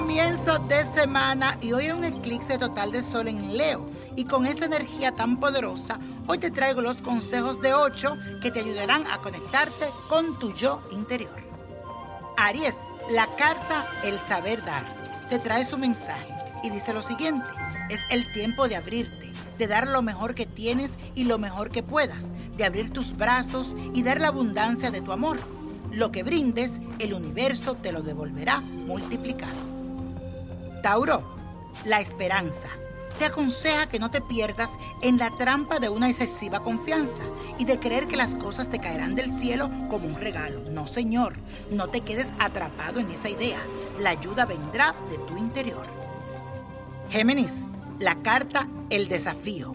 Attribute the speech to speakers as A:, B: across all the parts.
A: Comienzo de semana y hoy hay un eclipse total de sol en Leo. Y con esta energía tan poderosa, hoy te traigo los consejos de 8 que te ayudarán a conectarte con tu yo interior. Aries, la carta El saber dar te trae su mensaje y dice lo siguiente, es el tiempo de abrirte, de dar lo mejor que tienes y lo mejor que puedas, de abrir tus brazos y dar la abundancia de tu amor. Lo que brindes, el universo te lo devolverá multiplicado. Tauro, la esperanza. Te aconseja que no te pierdas en la trampa de una excesiva confianza y de creer que las cosas te caerán del cielo como un regalo. No, señor, no te quedes atrapado en esa idea. La ayuda vendrá de tu interior. Géminis, la carta El desafío.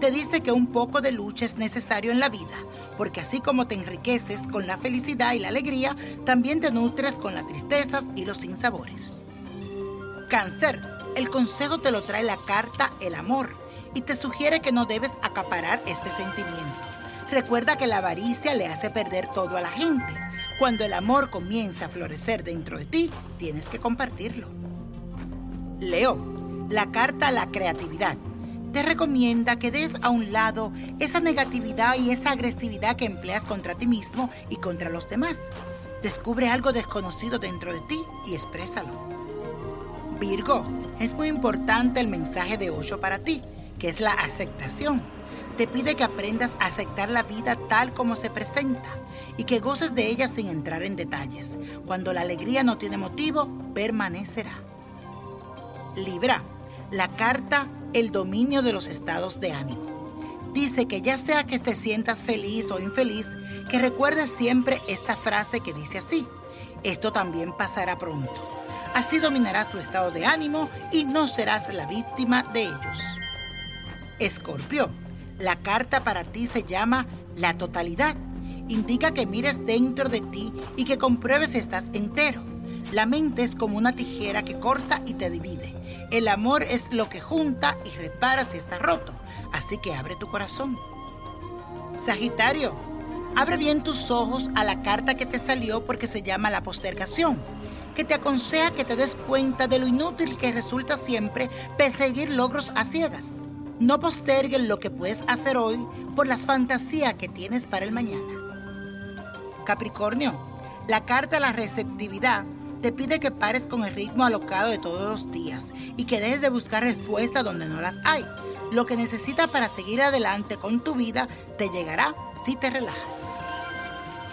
A: Te dice que un poco de lucha es necesario en la vida, porque así como te enriqueces con la felicidad y la alegría, también te nutres con las tristezas y los sinsabores. Cáncer, el consejo te lo trae la carta El amor y te sugiere que no debes acaparar este sentimiento. Recuerda que la avaricia le hace perder todo a la gente. Cuando el amor comienza a florecer dentro de ti, tienes que compartirlo. Leo, la carta La creatividad te recomienda que des a un lado esa negatividad y esa agresividad que empleas contra ti mismo y contra los demás. Descubre algo desconocido dentro de ti y exprésalo. Virgo, es muy importante el mensaje de 8 para ti, que es la aceptación. Te pide que aprendas a aceptar la vida tal como se presenta y que goces de ella sin entrar en detalles. Cuando la alegría no tiene motivo, permanecerá. Libra, la carta El dominio de los estados de ánimo. Dice que ya sea que te sientas feliz o infeliz, que recuerdes siempre esta frase que dice así, esto también pasará pronto. Así dominarás tu estado de ánimo y no serás la víctima de ellos. Escorpio, la carta para ti se llama la totalidad. Indica que mires dentro de ti y que compruebes si estás entero. La mente es como una tijera que corta y te divide. El amor es lo que junta y repara si está roto. Así que abre tu corazón. Sagitario, abre bien tus ojos a la carta que te salió porque se llama la postergación que te aconseja que te des cuenta de lo inútil que resulta siempre perseguir logros a ciegas. No postergues lo que puedes hacer hoy por las fantasías que tienes para el mañana. Capricornio, la carta a la receptividad te pide que pares con el ritmo alocado de todos los días y que dejes de buscar respuestas donde no las hay. Lo que necesitas para seguir adelante con tu vida te llegará si te relajas.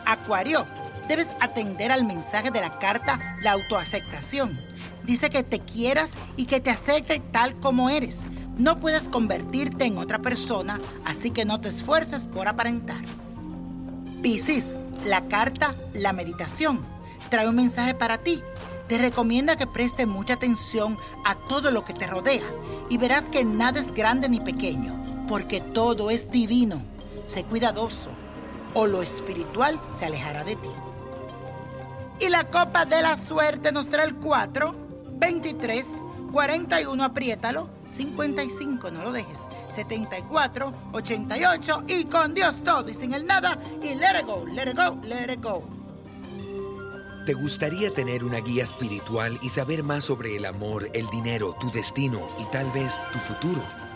A: Acuario, debes atender al mensaje de la carta la autoaceptación. Dice que te quieras y que te acepte tal como eres. No puedes convertirte en otra persona, así que no te esfuerces por aparentar. Piscis, la carta La meditación trae un mensaje para ti. te recomienda que preste mucha atención a todo lo que te rodea y verás que nada es grande ni pequeño, porque todo es divino. Sé cuidadoso o lo espiritual se alejará de ti. Y la copa de la suerte nos trae el 4, 23, 41, apriétalo, 55, no lo dejes. 74, 88 y con Dios todo y sin el nada y let it go, let it go, let it go.
B: ¿Te gustaría tener una guía espiritual y saber más sobre el amor, el dinero, tu destino y tal vez tu futuro?